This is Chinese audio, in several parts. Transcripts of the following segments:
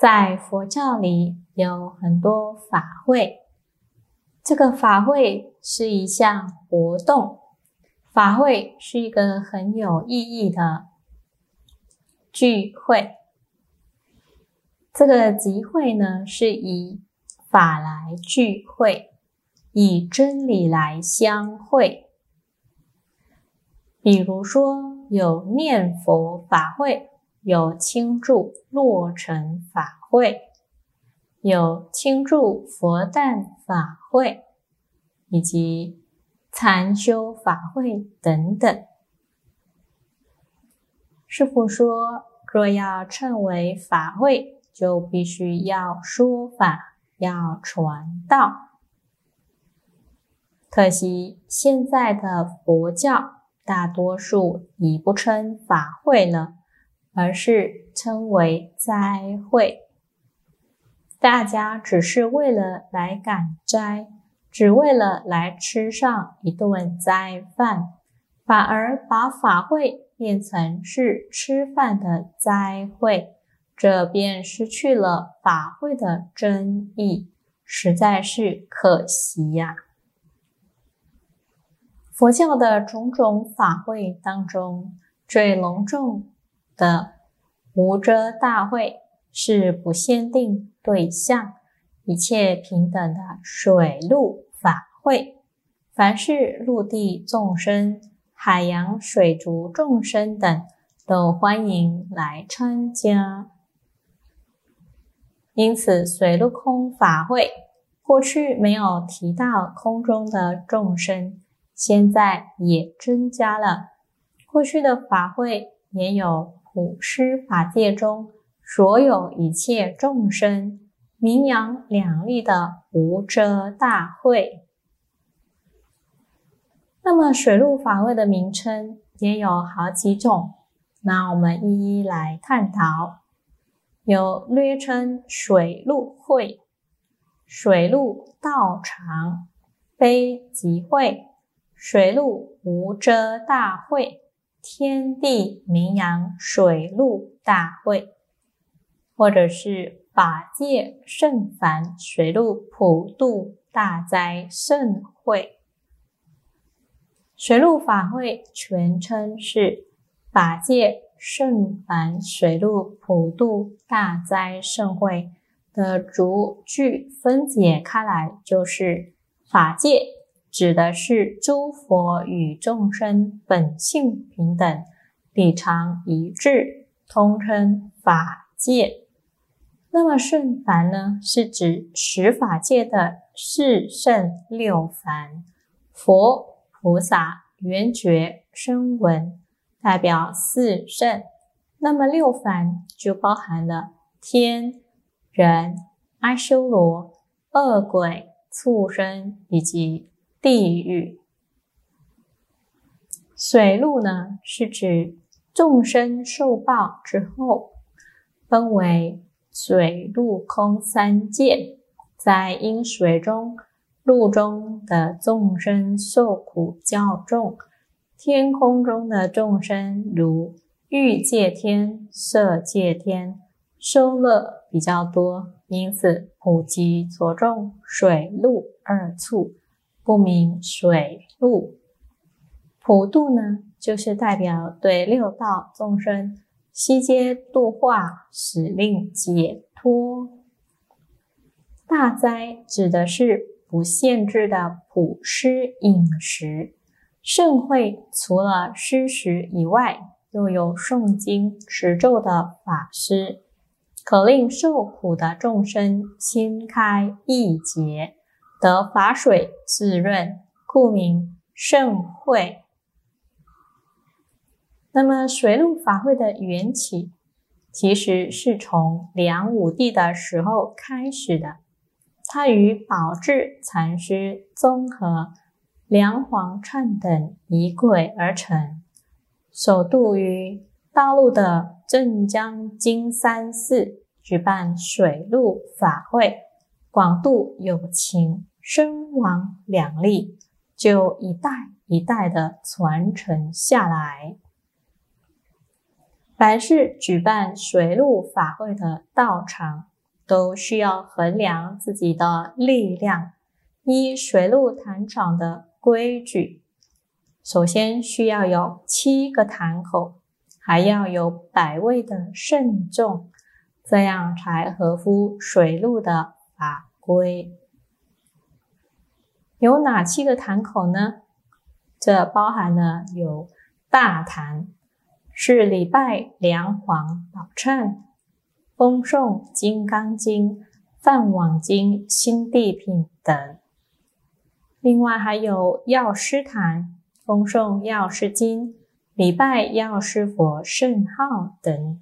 在佛教里有很多法会。这个法会是一项活动，法会是一个很有意义的聚会。这个集会呢，是以法来聚会，以真理来相会。比如说，有念佛法会，有倾注落成法会。有倾注佛诞法会，以及禅修法会等等。师父说，若要称为法会，就必须要说法，要传道。可惜现在的佛教大多数已不称法会了，而是称为斋会。大家只是为了来赶斋，只为了来吃上一顿斋饭，反而把法会变成是吃饭的斋会，这便失去了法会的真意，实在是可惜呀。佛教的种种法会当中，最隆重的无遮大会。是不限定对象、一切平等的水陆法会，凡是陆地众生、海洋水族众生等，都欢迎来参加。因此，水陆空法会过去没有提到空中的众生，现在也增加了。过去的法会也有普施法界中。所有一切众生名扬两利的无遮大会。那么水陆法会的名称也有好几种，那我们一一来探讨。有略称水陆会、水陆道场、悲集会、水陆无遮大会、天地名扬水陆大会。或者是法界圣凡水陆普渡大灾盛会，水陆法会全称是法界圣凡水陆普渡大灾盛会的逐句分解开来，就是法界指的是诸佛与众生本性平等，理常一致，通称法界。那么圣凡呢，是指十法界的四圣六凡，佛、菩萨、圆觉、声闻，代表四圣。那么六凡就包含了天、人、阿修罗、恶鬼、畜生以及地狱。水陆呢，是指众生受报之后，分为。水陆空三界，在阴水中、陆中的众生受苦较重；天空中的众生，如欲界天、色界天，受乐比较多。因此，普及着重水陆二处，不明水陆。普度呢，就是代表对六道众生。悉皆度化，使令解脱。大斋指的是不限制的普施饮食。盛会除了施食以外，又有诵经持咒的法师，可令受苦的众生心开意结，得法水滋润，故名盛会。那么水陆法会的缘起，其实是从梁武帝的时候开始的。他与宝智禅师综合梁皇忏等仪轨而成，首度于大陆的镇江金山寺举办水陆法会，广度有情，身亡两利，就一代一代的传承下来。凡是举办水陆法会的道场。都需要衡量自己的力量，依水陆坛场的规矩，首先需要有七个坛口，还要有百位的慎重，这样才合乎水陆的法规。有哪七个坛口呢？这包含了有大坛，是礼拜梁皇宝忏。封诵《金刚经》《梵网经》《心地品》等，另外还有药师坛，封诵《药师经》，礼拜药师佛圣号等。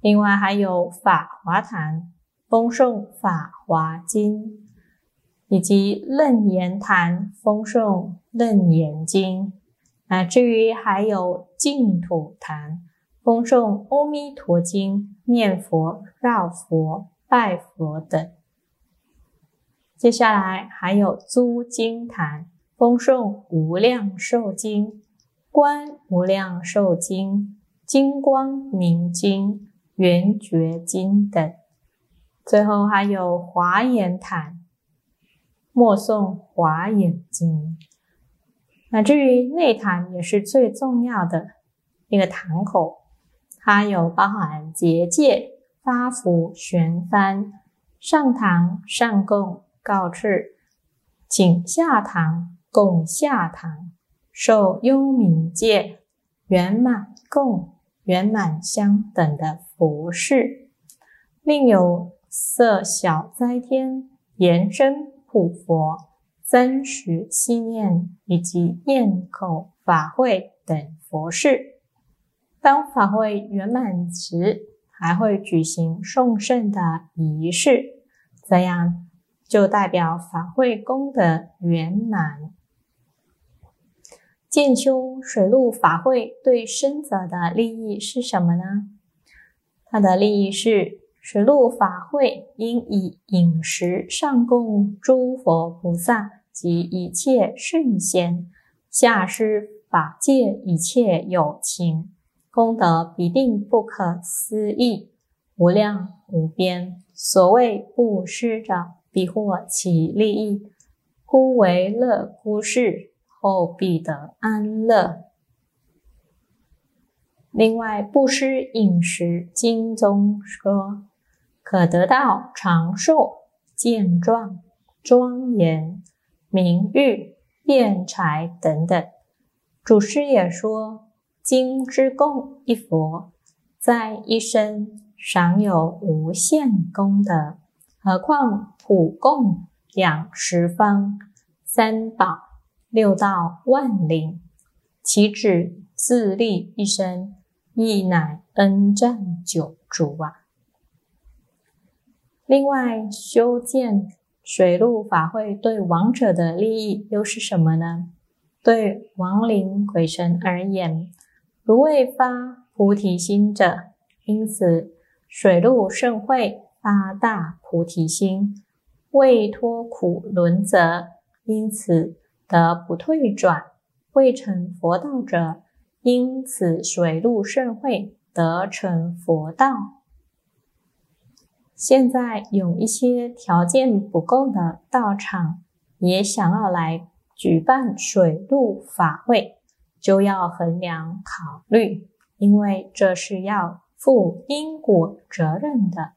另外还有法华坛，封诵《法华经》，以及楞严坛，封诵《楞严经》，乃至于还有净土坛。奉诵《阿弥陀经》、念佛、绕佛、拜佛等。接下来还有诸经坛，奉诵《无量寿经》、《观无量寿经》、《金光明经》、《圆觉经》等。最后还有华严坛，默诵《华严经》。乃至于内坛也是最重要的一个坛口。它有包含结界、发福、悬幡、上堂、上供、告示、请下堂、供下堂、受幽冥界、圆满供、圆满香等的服饰，另有设小斋天、延伸普佛、真实纪念以及宴口法会等佛事。当法会圆满时，还会举行送圣的仪式，这样就代表法会功德圆满。建修水陆法会对生者的利益是什么呢？它的利益是水陆法会应以饮食上供诸佛菩萨及一切圣贤，下施法界一切有情。功德必定不可思议，无量无边。所谓布施者，必获其利益，忽为乐忽事，后必得安乐。另外，布施饮食，经中说，可得到长寿、健壮、庄严、名誉、辩才等等。祖师也说。经之供一佛，在一生享有无限功德，何况普供两十方三宝六道万灵，岂止自立一生，亦乃恩占九族啊！另外，修建水陆法会对亡者的利益又是什么呢？对亡灵鬼神而言，如未发菩提心者，因此水陆盛会发大菩提心；未脱苦轮者，因此得不退转；未成佛道者，因此水陆盛会得成佛道。现在有一些条件不够的道场，也想要来举办水陆法会。就要衡量考虑，因为这是要负因果责任的。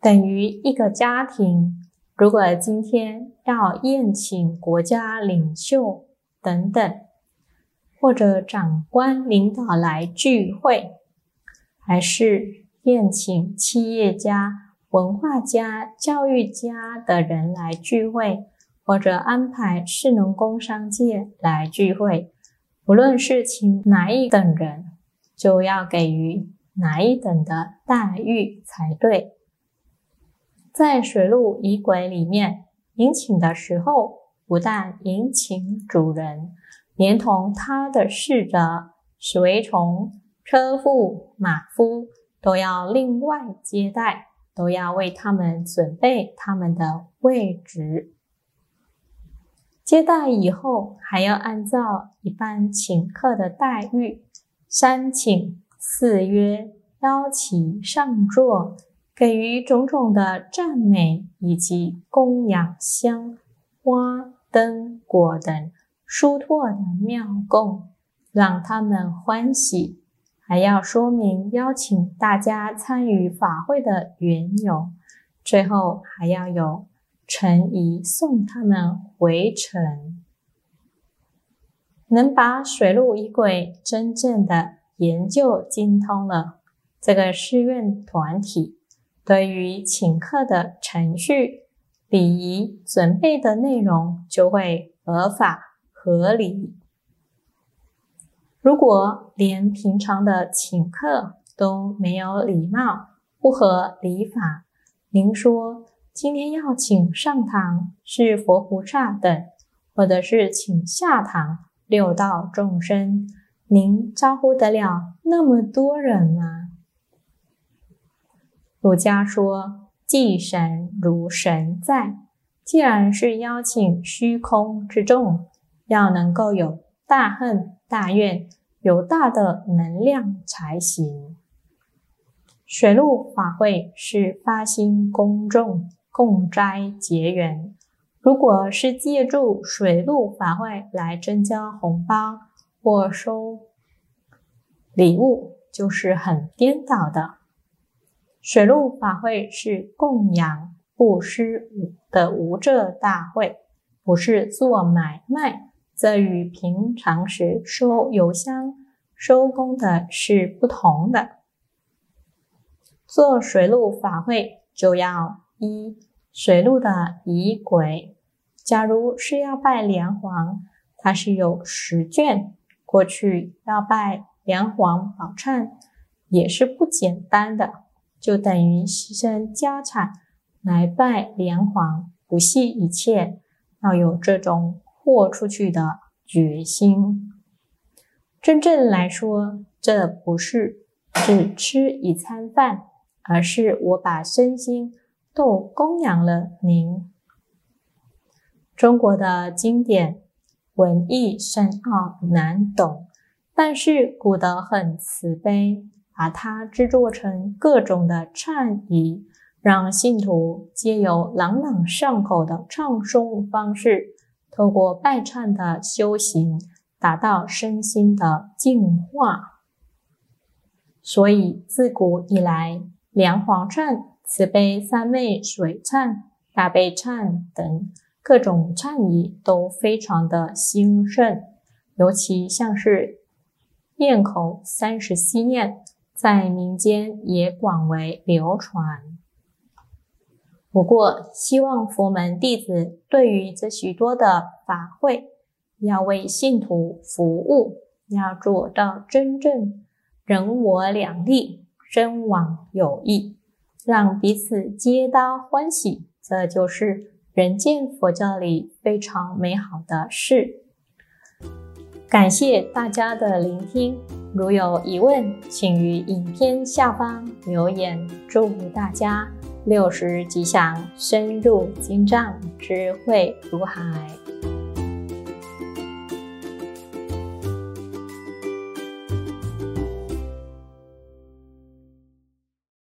等于一个家庭。如果今天要宴请国家领袖等等，或者长官领导来聚会，还是宴请企业家、文化家、教育家的人来聚会，或者安排市农工商界来聚会，不论是请哪一等人，就要给予哪一等的待遇才对。在水陆仪轨里面，迎请的时候，不但迎请主人，连同他的侍者、随从、车夫、马夫，都要另外接待，都要为他们准备他们的位置。接待以后，还要按照一般请客的待遇，三请四约，邀请上座。给予种种的赞美，以及供养香花灯果等殊托的妙供，让他们欢喜；还要说明邀请大家参与法会的缘由，最后还要有诚意送他们回城。能把水陆仪轨真正的研究精通了，这个寺院团体。对于请客的程序、礼仪、准备的内容，就会合法合理。如果连平常的请客都没有礼貌、不合礼法，您说今天要请上堂是佛菩萨等，或者是请下堂六道众生，您招呼得了那么多人吗？儒家说：“祭神如神在。”既然是邀请虚空之众，要能够有大恨大愿，有大的能量才行。水陆法会是发心公众共斋结缘。如果是借助水陆法会来增加红包或收礼物，就是很颠倒的。水陆法会是供养布施的无遮大会，不是做买卖，这与平常时收油香、收工的是不同的。做水陆法会就要依水陆的仪轨。假如是要拜梁皇，它是有十卷，过去要拜梁皇宝忏也是不简单的。就等于牺牲家产来拜莲皇，不惜一切，要有这种豁出去的决心。真正来说，这不是只吃一餐饭，而是我把身心都供养了您。中国的经典文艺深奥难懂，但是古德很慈悲。把它制作成各种的忏仪，让信徒皆有朗朗上口的唱诵方式，透过拜忏的修行，达到身心的净化。所以自古以来，梁皇忏、慈悲三昧水忏、大悲忏等各种忏仪都非常的兴盛，尤其像是咽口三十七念。在民间也广为流传。不过，希望佛门弟子对于这许多的法会，要为信徒服务，要做到真正人我两利、身往有益，让彼此皆大欢喜，这就是人间佛教里非常美好的事。感谢大家的聆听。如有疑问，请于影片下方留言。祝福大家六十吉祥，深入经藏，智慧如海。